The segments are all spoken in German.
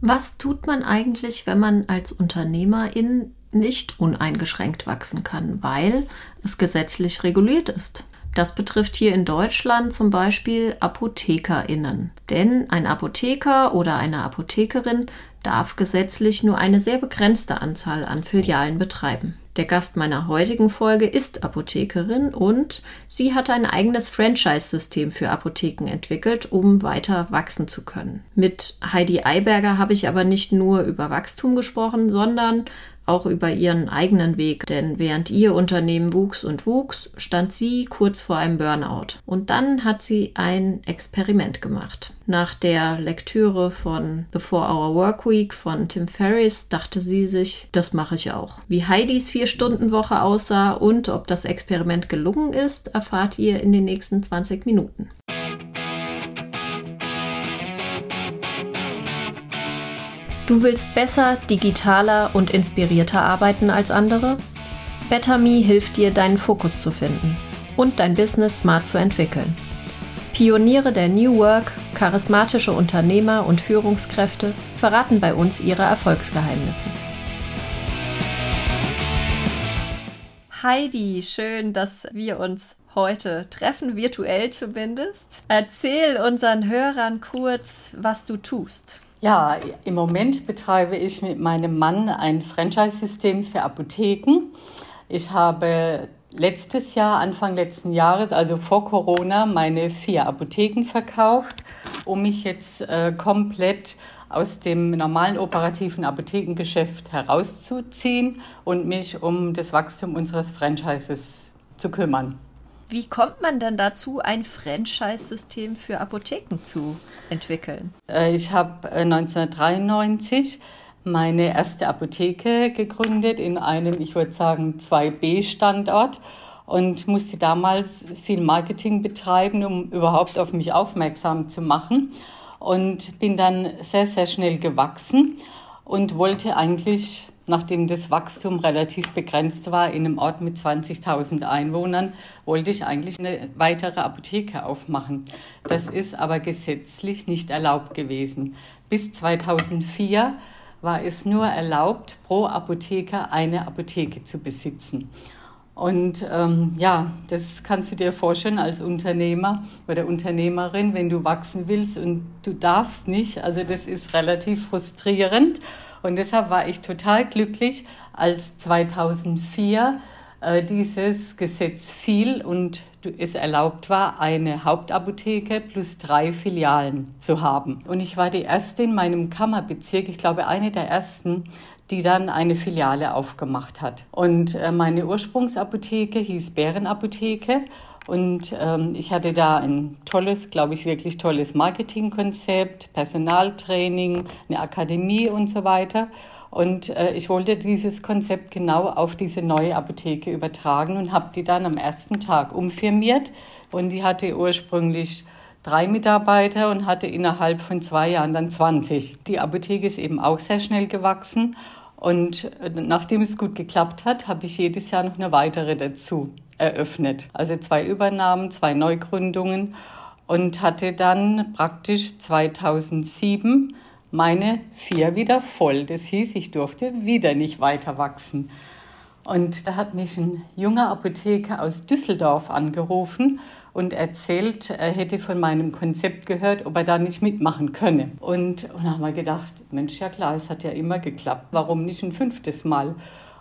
Was tut man eigentlich, wenn man als Unternehmerin nicht uneingeschränkt wachsen kann, weil es gesetzlich reguliert ist? Das betrifft hier in Deutschland zum Beispiel ApothekerInnen. Denn ein Apotheker oder eine Apothekerin darf gesetzlich nur eine sehr begrenzte Anzahl an Filialen betreiben. Der Gast meiner heutigen Folge ist Apothekerin und sie hat ein eigenes Franchise-System für Apotheken entwickelt, um weiter wachsen zu können. Mit Heidi Eiberger habe ich aber nicht nur über Wachstum gesprochen, sondern auch über ihren eigenen Weg, denn während ihr Unternehmen wuchs und wuchs, stand sie kurz vor einem Burnout. Und dann hat sie ein Experiment gemacht. Nach der Lektüre von The Four Hour Work Week von Tim Ferriss dachte sie sich, das mache ich auch. Wie Heidis Vier-Stunden-Woche aussah und ob das Experiment gelungen ist, erfahrt ihr in den nächsten 20 Minuten. Du willst besser, digitaler und inspirierter arbeiten als andere? BetterMe hilft dir, deinen Fokus zu finden und dein Business smart zu entwickeln. Pioniere der New Work, charismatische Unternehmer und Führungskräfte verraten bei uns ihre Erfolgsgeheimnisse. Heidi, schön, dass wir uns heute treffen, virtuell zumindest. Erzähl unseren Hörern kurz, was du tust. Ja, im Moment betreibe ich mit meinem Mann ein Franchise-System für Apotheken. Ich habe letztes Jahr, Anfang letzten Jahres, also vor Corona, meine vier Apotheken verkauft, um mich jetzt äh, komplett aus dem normalen operativen Apothekengeschäft herauszuziehen und mich um das Wachstum unseres Franchises zu kümmern. Wie kommt man denn dazu, ein Franchise-System für Apotheken zu entwickeln? Äh, ich habe 1993 äh, meine erste Apotheke gegründet in einem, ich würde sagen, 2B-Standort und musste damals viel Marketing betreiben, um überhaupt auf mich aufmerksam zu machen. Und bin dann sehr, sehr schnell gewachsen und wollte eigentlich nachdem das Wachstum relativ begrenzt war, in einem Ort mit 20.000 Einwohnern, wollte ich eigentlich eine weitere Apotheke aufmachen. Das ist aber gesetzlich nicht erlaubt gewesen. Bis 2004 war es nur erlaubt, pro Apotheker eine Apotheke zu besitzen. Und ähm, ja, das kannst du dir vorstellen als Unternehmer oder Unternehmerin, wenn du wachsen willst und du darfst nicht. Also das ist relativ frustrierend. Und deshalb war ich total glücklich, als 2004 äh, dieses Gesetz fiel und es erlaubt war, eine Hauptapotheke plus drei Filialen zu haben. Und ich war die erste in meinem Kammerbezirk, ich glaube eine der ersten, die dann eine Filiale aufgemacht hat. Und äh, meine Ursprungsapotheke hieß Bärenapotheke und ähm, ich hatte da ein tolles, glaube ich, wirklich tolles Marketingkonzept, Personaltraining, eine Akademie und so weiter. Und äh, ich wollte dieses Konzept genau auf diese neue Apotheke übertragen und habe die dann am ersten Tag umfirmiert. Und die hatte ursprünglich drei Mitarbeiter und hatte innerhalb von zwei Jahren dann 20. Die Apotheke ist eben auch sehr schnell gewachsen. Und äh, nachdem es gut geklappt hat, habe ich jedes Jahr noch eine weitere dazu eröffnet. Also zwei Übernahmen, zwei Neugründungen und hatte dann praktisch 2007 meine vier wieder voll. Das hieß, ich durfte wieder nicht weiter wachsen. Und da hat mich ein junger Apotheker aus Düsseldorf angerufen und erzählt, er hätte von meinem Konzept gehört, ob er da nicht mitmachen könne. Und, und da haben wir gedacht, Mensch, ja klar, es hat ja immer geklappt. Warum nicht ein fünftes Mal?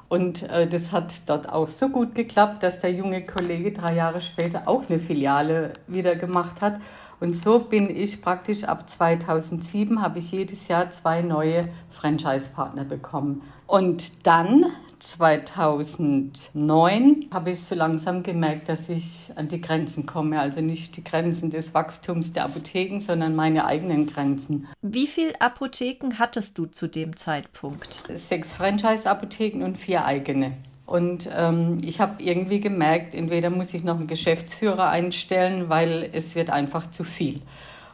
Und äh, das hat dort auch so gut geklappt, dass der junge Kollege drei Jahre später auch eine Filiale wieder gemacht hat. Und so bin ich praktisch ab 2007 habe ich jedes Jahr zwei neue Franchise-Partner bekommen. Und dann 2009 habe ich so langsam gemerkt, dass ich an die Grenzen komme. Also nicht die Grenzen des Wachstums der Apotheken, sondern meine eigenen Grenzen. Wie viele Apotheken hattest du zu dem Zeitpunkt? Sechs Franchise-Apotheken und vier eigene. Und ähm, ich habe irgendwie gemerkt, entweder muss ich noch einen Geschäftsführer einstellen, weil es wird einfach zu viel.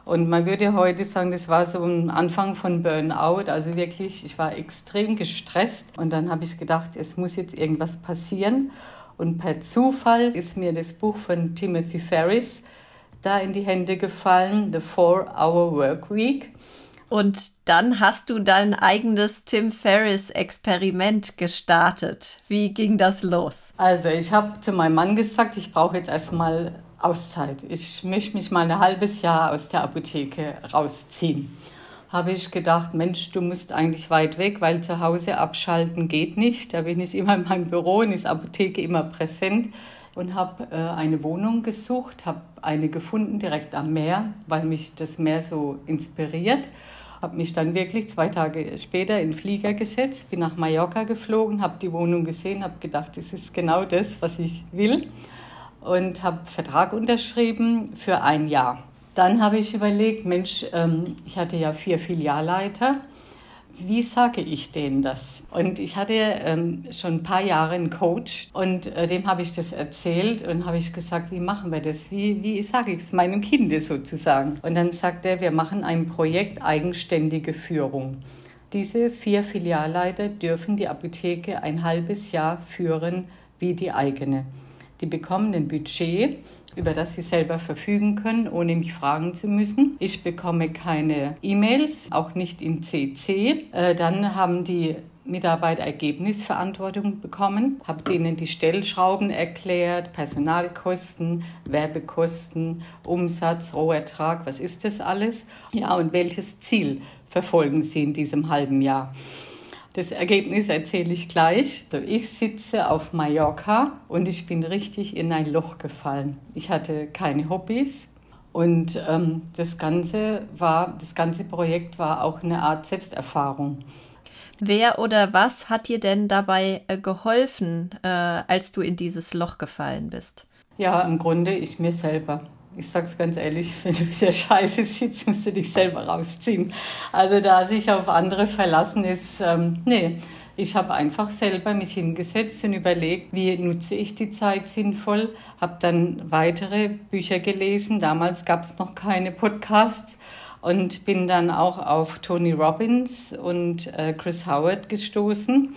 Und man würde heute sagen, das war so ein Anfang von Burnout. Also wirklich, ich war extrem gestresst. Und dann habe ich gedacht, es muss jetzt irgendwas passieren. Und per Zufall ist mir das Buch von Timothy Ferris da in die Hände gefallen, The Four Hour Work Week. Und dann hast du dein eigenes Tim Ferriss-Experiment gestartet. Wie ging das los? Also ich habe zu meinem Mann gesagt, ich brauche jetzt erstmal Auszeit. Ich möchte mich mal ein halbes Jahr aus der Apotheke rausziehen. Habe ich gedacht, Mensch, du musst eigentlich weit weg, weil zu Hause abschalten geht nicht. Da bin ich immer in meinem Büro und ist Apotheke immer präsent und habe äh, eine Wohnung gesucht, habe eine gefunden direkt am Meer, weil mich das Meer so inspiriert. Habe mich dann wirklich zwei Tage später in den Flieger gesetzt, bin nach Mallorca geflogen, habe die Wohnung gesehen, habe gedacht, das ist genau das, was ich will und habe Vertrag unterschrieben für ein Jahr. Dann habe ich überlegt, Mensch, ähm, ich hatte ja vier Filialleiter. Wie sage ich denen das? Und ich hatte ähm, schon ein paar Jahre einen Coach und äh, dem habe ich das erzählt und habe ich gesagt, wie machen wir das? Wie, wie sage ich es meinem Kind sozusagen? Und dann sagt er, wir machen ein Projekt eigenständige Führung. Diese vier Filialleiter dürfen die Apotheke ein halbes Jahr führen wie die eigene. Die bekommen ein Budget, über das sie selber verfügen können, ohne mich fragen zu müssen. Ich bekomme keine E-Mails, auch nicht in CC. Äh, dann haben die Mitarbeiter Ergebnisverantwortung bekommen, habe denen die Stellschrauben erklärt, Personalkosten, Werbekosten, Umsatz, Rohertrag, was ist das alles? Ja, und welches Ziel verfolgen sie in diesem halben Jahr? Das Ergebnis erzähle ich gleich. Also ich sitze auf Mallorca und ich bin richtig in ein Loch gefallen. Ich hatte keine Hobbys und ähm, das ganze war, das ganze Projekt war auch eine Art Selbsterfahrung. Wer oder was hat dir denn dabei äh, geholfen, äh, als du in dieses Loch gefallen bist? Ja, im Grunde ich mir selber ich sag's ganz ehrlich, wenn du mit der Scheiße sitzt, musst du dich selber rausziehen. Also da sich auf andere verlassen ist, ähm, nee. Ich habe einfach selber mich hingesetzt und überlegt, wie nutze ich die Zeit sinnvoll. Habe dann weitere Bücher gelesen. Damals gab es noch keine Podcasts und bin dann auch auf Tony Robbins und äh, Chris Howard gestoßen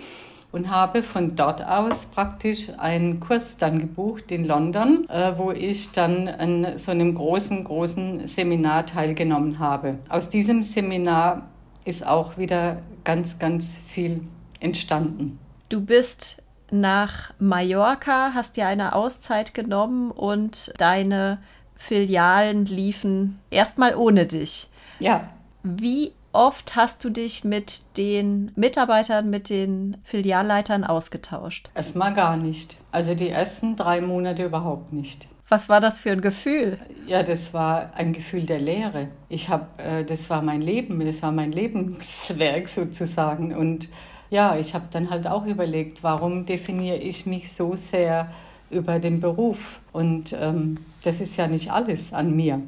und habe von dort aus praktisch einen Kurs dann gebucht in London, äh, wo ich dann an so einem großen, großen Seminar teilgenommen habe. Aus diesem Seminar ist auch wieder ganz, ganz viel entstanden. Du bist nach Mallorca, hast dir eine Auszeit genommen und deine Filialen liefen erstmal ohne dich. Ja. Wie oft hast du dich mit den Mitarbeitern, mit den Filialleitern ausgetauscht? Erstmal gar nicht. Also die ersten drei Monate überhaupt nicht. Was war das für ein Gefühl? Ja, das war ein Gefühl der Leere. Ich habe, äh, das war mein Leben, das war mein Lebenswerk sozusagen. Und ja, ich habe dann halt auch überlegt, warum definiere ich mich so sehr über den Beruf? Und ähm, das ist ja nicht alles an mir.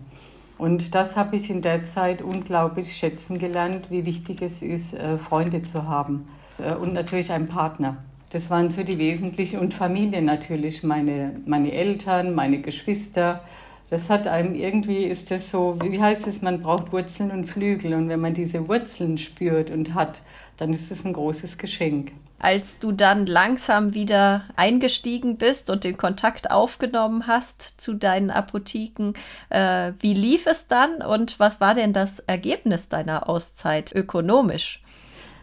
Und das habe ich in der Zeit unglaublich schätzen gelernt, wie wichtig es ist, äh, Freunde zu haben äh, und natürlich einen Partner. Das waren so die wesentlichen und Familie natürlich, meine, meine Eltern, meine Geschwister. Das hat einem irgendwie, ist das so, wie heißt es, man braucht Wurzeln und Flügel. Und wenn man diese Wurzeln spürt und hat, dann ist es ein großes Geschenk als du dann langsam wieder eingestiegen bist und den Kontakt aufgenommen hast zu deinen Apotheken. Äh, wie lief es dann und was war denn das Ergebnis deiner Auszeit ökonomisch?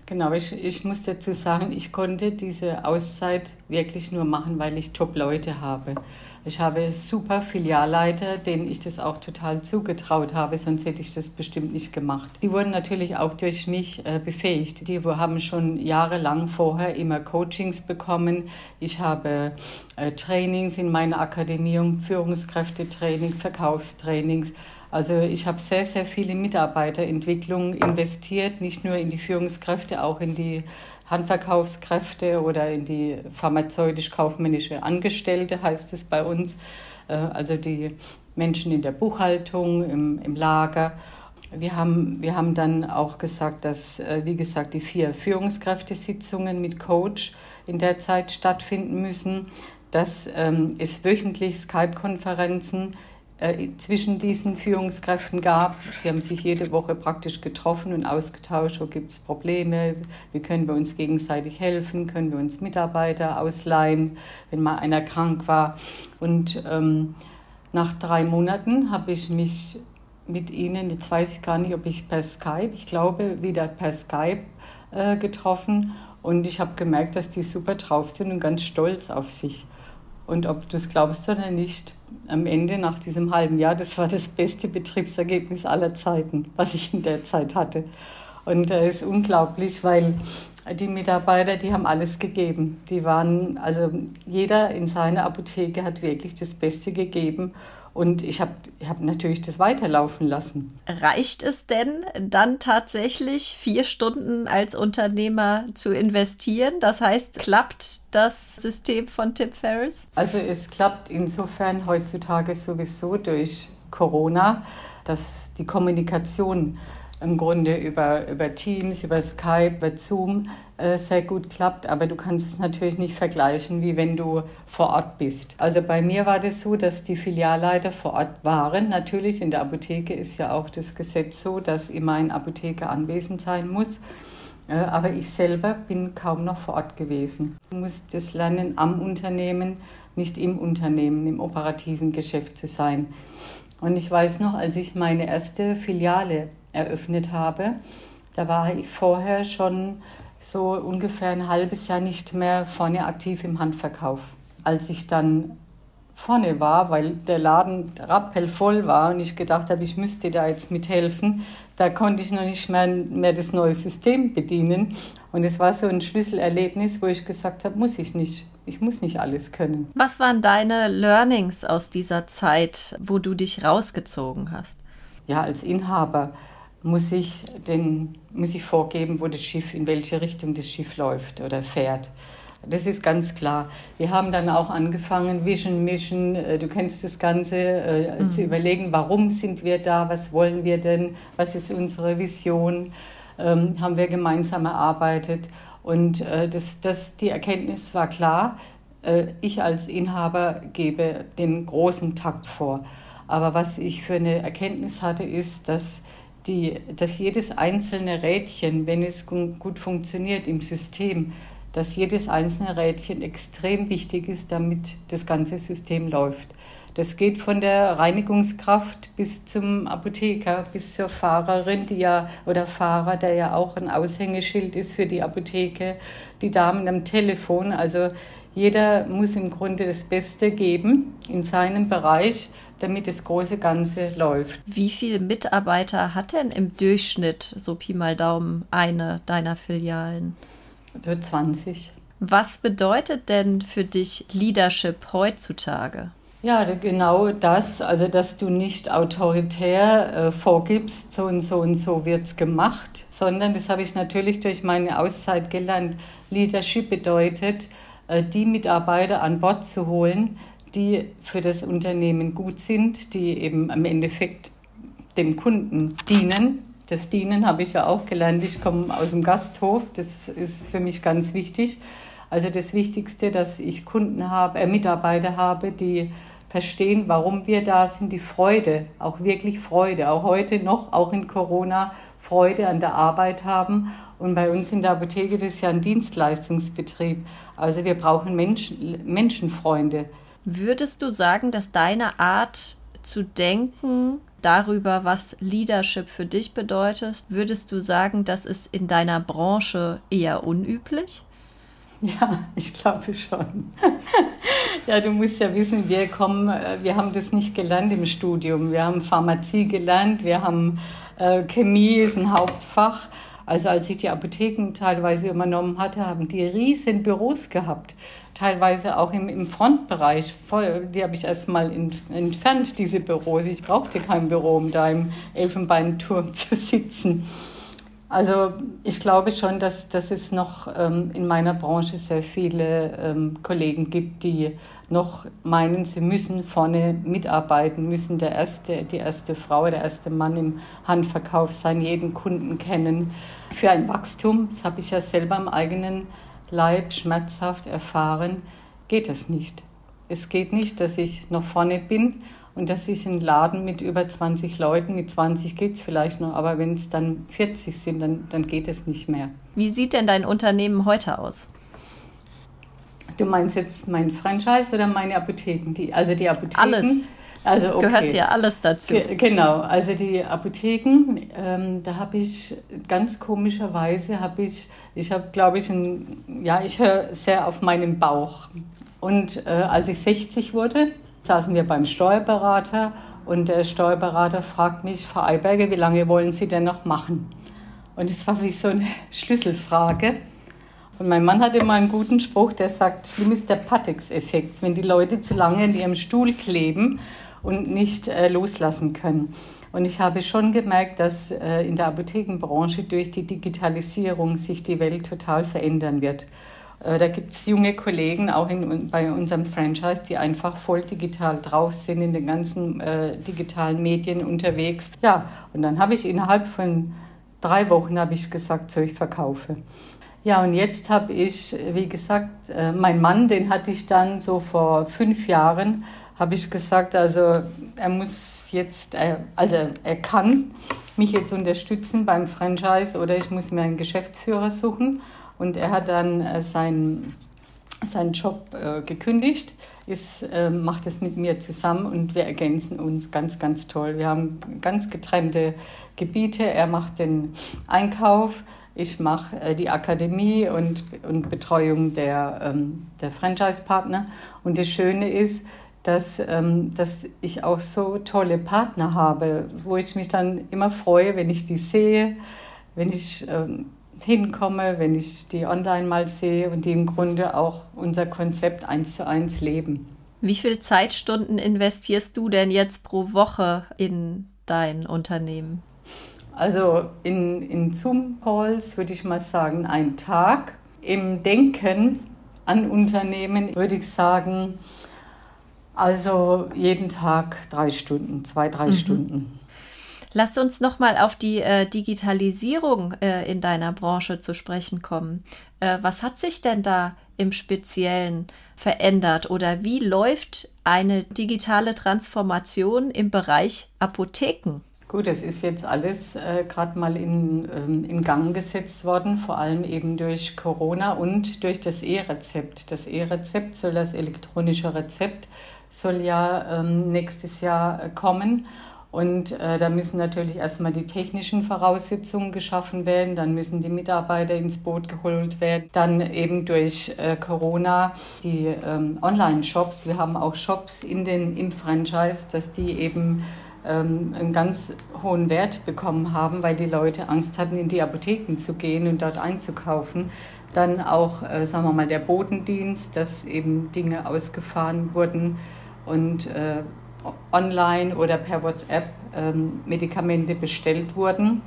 Genau, ich, ich muss dazu sagen, ich konnte diese Auszeit wirklich nur machen, weil ich Top-Leute habe. Ich habe super Filialleiter, denen ich das auch total zugetraut habe, sonst hätte ich das bestimmt nicht gemacht. Die wurden natürlich auch durch mich äh, befähigt. Die haben schon jahrelang vorher immer Coachings bekommen. Ich habe äh, Trainings in meiner Akademie, Führungskräftetraining, Verkaufstrainings. Also ich habe sehr, sehr viel in Mitarbeiterentwicklung investiert, nicht nur in die Führungskräfte, auch in die Handverkaufskräfte oder in die pharmazeutisch-kaufmännische Angestellte, heißt es bei uns. Äh, also die Menschen in der Buchhaltung, im, im Lager. Wir haben, wir haben dann auch gesagt, dass, äh, wie gesagt, die vier Führungskräftesitzungen mit Coach in der Zeit stattfinden müssen, dass ähm, es wöchentlich Skype-Konferenzen äh, zwischen diesen Führungskräften gab. Die haben sich jede Woche praktisch getroffen und ausgetauscht, wo gibt es Probleme, wie können wir uns gegenseitig helfen, können wir uns Mitarbeiter ausleihen, wenn mal einer krank war. Und ähm, nach drei Monaten habe ich mich mit ihnen, jetzt weiß ich gar nicht, ob ich per Skype, ich glaube wieder per Skype äh, getroffen und ich habe gemerkt, dass die super drauf sind und ganz stolz auf sich. Und ob du es glaubst oder nicht, am Ende nach diesem halben Jahr, das war das beste Betriebsergebnis aller Zeiten, was ich in der Zeit hatte. Und das ist unglaublich, weil die Mitarbeiter, die haben alles gegeben. Die waren, also jeder in seiner Apotheke hat wirklich das Beste gegeben. Und ich habe hab natürlich das weiterlaufen lassen. Reicht es denn dann tatsächlich, vier Stunden als Unternehmer zu investieren? Das heißt, klappt das System von Tim Ferriss? Also es klappt insofern heutzutage sowieso durch Corona, dass die Kommunikation im Grunde über, über Teams, über Skype, über Zoom äh, sehr gut klappt. Aber du kannst es natürlich nicht vergleichen, wie wenn du vor Ort bist. Also bei mir war das so, dass die Filialleiter vor Ort waren. Natürlich, in der Apotheke ist ja auch das Gesetz so, dass immer ein Apotheker anwesend sein muss. Äh, aber ich selber bin kaum noch vor Ort gewesen. Du musst das lernen, am Unternehmen, nicht im Unternehmen, im operativen Geschäft zu sein. Und ich weiß noch, als ich meine erste Filiale eröffnet habe. Da war ich vorher schon so ungefähr ein halbes Jahr nicht mehr vorne aktiv im Handverkauf. Als ich dann vorne war, weil der Laden rappelvoll war und ich gedacht habe, ich müsste da jetzt mithelfen, da konnte ich noch nicht mehr, mehr das neue System bedienen. Und es war so ein Schlüsselerlebnis, wo ich gesagt habe, muss ich nicht. Ich muss nicht alles können. Was waren deine Learnings aus dieser Zeit, wo du dich rausgezogen hast? Ja, als Inhaber muss ich, den, muss ich vorgeben, wo das Schiff, in welche Richtung das Schiff läuft oder fährt. Das ist ganz klar. Wir haben dann auch angefangen, Vision, Mission, äh, du kennst das Ganze, äh, mhm. zu überlegen, warum sind wir da, was wollen wir denn, was ist unsere Vision, ähm, haben wir gemeinsam erarbeitet. Und äh, das, das, die Erkenntnis war klar, äh, ich als Inhaber gebe den großen Takt vor. Aber was ich für eine Erkenntnis hatte, ist, dass die, dass jedes einzelne Rädchen, wenn es gut funktioniert im System, dass jedes einzelne Rädchen extrem wichtig ist, damit das ganze System läuft. Das geht von der Reinigungskraft bis zum Apotheker, bis zur Fahrerin, die ja, oder Fahrer, der ja auch ein Aushängeschild ist für die Apotheke, die Damen am Telefon. Also jeder muss im Grunde das Beste geben in seinem Bereich, damit das große Ganze läuft. Wie viele Mitarbeiter hat denn im Durchschnitt, so Pi mal Daumen, eine deiner Filialen? So 20. Was bedeutet denn für dich Leadership heutzutage? Ja, genau das, also dass du nicht autoritär äh, vorgibst, so und so und so wird es gemacht, sondern das habe ich natürlich durch meine Auszeit gelernt. Leadership bedeutet, äh, die Mitarbeiter an Bord zu holen, die für das Unternehmen gut sind, die eben im Endeffekt dem Kunden dienen. Das Dienen habe ich ja auch gelernt. Ich komme aus dem Gasthof. Das ist für mich ganz wichtig. Also das Wichtigste, dass ich Kunden habe, äh, Mitarbeiter habe, die verstehen, warum wir da sind, die Freude, auch wirklich Freude, auch heute noch, auch in Corona, Freude an der Arbeit haben. Und bei uns in der Apotheke, das ist ja ein Dienstleistungsbetrieb. Also wir brauchen Menschen, Menschenfreunde. Würdest du sagen, dass deine Art zu denken darüber, was Leadership für dich bedeutet, würdest du sagen, das ist in deiner Branche eher unüblich? Ja, ich glaube schon. ja, du musst ja wissen, wir kommen, äh, wir haben das nicht gelernt im Studium. Wir haben Pharmazie gelernt, wir haben äh, Chemie ist ein Hauptfach. Also als ich die Apotheken teilweise übernommen hatte, haben die riesen Büros gehabt teilweise auch im, im Frontbereich. Die habe ich erstmal entfernt, diese Büros. Ich brauchte kein Büro, um da im Elfenbeinturm zu sitzen. Also ich glaube schon, dass, dass es noch ähm, in meiner Branche sehr viele ähm, Kollegen gibt, die noch meinen, sie müssen vorne mitarbeiten, müssen der erste, die erste Frau, der erste Mann im Handverkauf sein, jeden Kunden kennen. Für ein Wachstum, das habe ich ja selber im eigenen Leib schmerzhaft erfahren, geht es nicht. Es geht nicht, dass ich noch vorne bin und dass ich einen Laden mit über 20 Leuten, mit 20 geht es vielleicht noch, aber wenn es dann 40 sind, dann, dann geht es nicht mehr. Wie sieht denn dein Unternehmen heute aus? Du meinst jetzt mein Franchise oder meine Apotheken? Die, also die Apotheken. Alles. Also okay. gehört ja alles dazu. Ge genau, also die Apotheken, ähm, da habe ich ganz komischerweise, habe ich, ich habe glaube ich, ein, ja, ich höre sehr auf meinen Bauch. Und äh, als ich 60 wurde, saßen wir beim Steuerberater und der Steuerberater fragt mich, Frau Eiberger, wie lange wollen Sie denn noch machen? Und es war wie so eine Schlüsselfrage. Und mein Mann hatte immer einen guten Spruch, der sagt, schlimm ist der Patex-Effekt, wenn die Leute zu lange in ihrem Stuhl kleben und nicht äh, loslassen können. Und ich habe schon gemerkt, dass äh, in der Apothekenbranche durch die Digitalisierung sich die Welt total verändern wird. Äh, da gibt es junge Kollegen auch in, bei unserem Franchise, die einfach voll digital drauf sind, in den ganzen äh, digitalen Medien unterwegs. Ja, und dann habe ich innerhalb von drei Wochen habe ich gesagt, so ich verkaufe. Ja, und jetzt habe ich, wie gesagt, äh, mein Mann, den hatte ich dann so vor fünf Jahren, habe ich gesagt, also er muss jetzt, also er kann mich jetzt unterstützen beim Franchise oder ich muss mir einen Geschäftsführer suchen. Und er hat dann äh, seinen, seinen Job äh, gekündigt, ist, macht es mit mir zusammen und wir ergänzen uns ganz, ganz toll. Wir haben ganz getrennte Gebiete. Er macht den Einkauf ich mache äh, die Akademie und, und Betreuung der, ähm, der Franchise-Partner. Und das Schöne ist, dass, ähm, dass ich auch so tolle Partner habe, wo ich mich dann immer freue, wenn ich die sehe, wenn ich ähm, hinkomme, wenn ich die online mal sehe und die im Grunde auch unser Konzept eins zu eins leben. Wie viele Zeitstunden investierst du denn jetzt pro Woche in dein Unternehmen? Also in, in Zoom-Calls würde ich mal sagen, ein Tag. Im Denken an Unternehmen würde ich sagen, also jeden Tag drei Stunden, zwei, drei mhm. Stunden. Lass uns nochmal auf die äh, Digitalisierung äh, in deiner Branche zu sprechen kommen. Äh, was hat sich denn da im Speziellen verändert oder wie läuft eine digitale Transformation im Bereich Apotheken? Gut, das ist jetzt alles äh, gerade mal in, ähm, in Gang gesetzt worden, vor allem eben durch Corona und durch das E-Rezept. Das E-Rezept soll das elektronische Rezept soll ja ähm, nächstes Jahr äh, kommen. Und äh, da müssen natürlich erstmal die technischen Voraussetzungen geschaffen werden, dann müssen die Mitarbeiter ins Boot geholt werden, dann eben durch äh, Corona die ähm, Online-Shops. Wir haben auch Shops in den, im Franchise, dass die eben ähm, einen ganz hohen Wert bekommen haben, weil die Leute Angst hatten, in die Apotheken zu gehen und dort einzukaufen. Dann auch, äh, sagen wir mal, der Botendienst, dass eben Dinge ausgefahren wurden und äh, online oder per WhatsApp ähm, Medikamente bestellt wurden.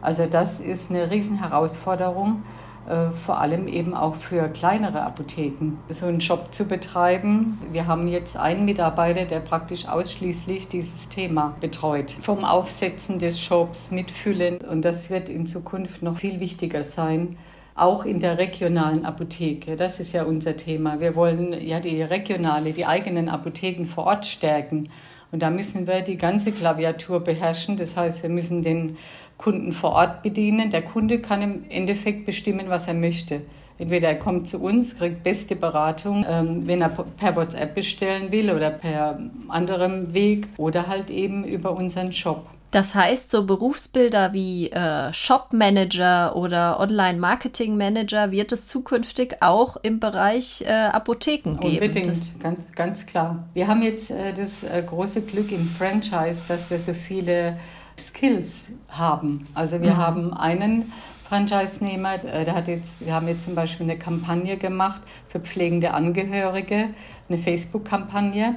Also das ist eine Riesenherausforderung. Äh, vor allem eben auch für kleinere Apotheken, so einen Shop zu betreiben. Wir haben jetzt einen Mitarbeiter, der praktisch ausschließlich dieses Thema betreut. Vom Aufsetzen des Shops, Mitfüllen und das wird in Zukunft noch viel wichtiger sein. Auch in der regionalen Apotheke, das ist ja unser Thema. Wir wollen ja die regionale, die eigenen Apotheken vor Ort stärken. Und da müssen wir die ganze Klaviatur beherrschen. Das heißt, wir müssen den Kunden vor Ort bedienen. Der Kunde kann im Endeffekt bestimmen, was er möchte. Entweder er kommt zu uns, kriegt beste Beratung, ähm, wenn er per WhatsApp bestellen will oder per anderem Weg oder halt eben über unseren Shop. Das heißt, so Berufsbilder wie äh, Shop-Manager oder Online-Marketing-Manager wird es zukünftig auch im Bereich äh, Apotheken geben. Unbedingt, ganz, ganz klar. Wir haben jetzt äh, das äh, große Glück im Franchise, dass wir so viele Skills haben. Also wir mhm. haben einen Franchise-Nehmer, äh, der hat jetzt, wir haben jetzt zum Beispiel eine Kampagne gemacht für pflegende Angehörige, eine Facebook-Kampagne,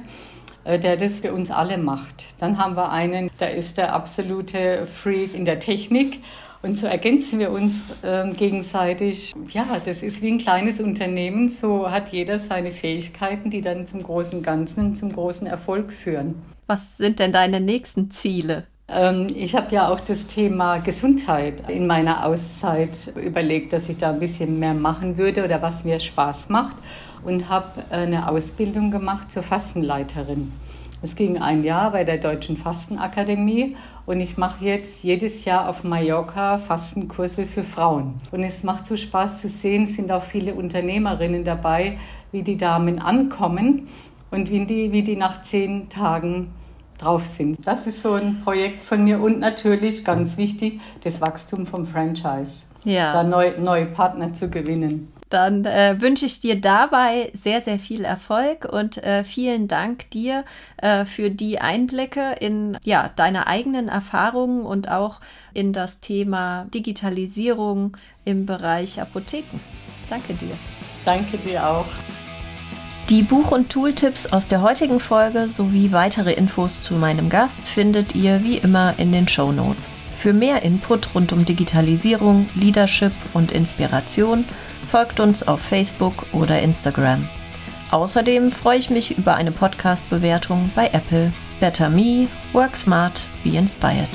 der das für uns alle macht. Dann haben wir einen, der ist der absolute Freak in der Technik. Und so ergänzen wir uns äh, gegenseitig. Ja, das ist wie ein kleines Unternehmen. So hat jeder seine Fähigkeiten, die dann zum großen Ganzen, zum großen Erfolg führen. Was sind denn deine nächsten Ziele? Ähm, ich habe ja auch das Thema Gesundheit in meiner Auszeit überlegt, dass ich da ein bisschen mehr machen würde oder was mir Spaß macht und habe eine Ausbildung gemacht zur Fastenleiterin. Es ging ein Jahr bei der Deutschen Fastenakademie und ich mache jetzt jedes Jahr auf Mallorca Fastenkurse für Frauen. Und es macht so Spaß zu sehen, sind auch viele Unternehmerinnen dabei, wie die Damen ankommen und wie die, wie die nach zehn Tagen drauf sind. Das ist so ein Projekt von mir und natürlich ganz wichtig, das Wachstum vom Franchise. Ja. Da neu, neue Partner zu gewinnen. Dann äh, wünsche ich dir dabei sehr, sehr viel Erfolg und äh, vielen Dank dir äh, für die Einblicke in ja, deine eigenen Erfahrungen und auch in das Thema Digitalisierung im Bereich Apotheken. Danke dir. Danke dir auch. Die Buch- und Tooltips aus der heutigen Folge sowie weitere Infos zu meinem Gast findet ihr wie immer in den Show Notes. Für mehr Input rund um Digitalisierung, Leadership und Inspiration folgt uns auf Facebook oder Instagram. Außerdem freue ich mich über eine Podcast-Bewertung bei Apple. Better Me, Work Smart, Be Inspired.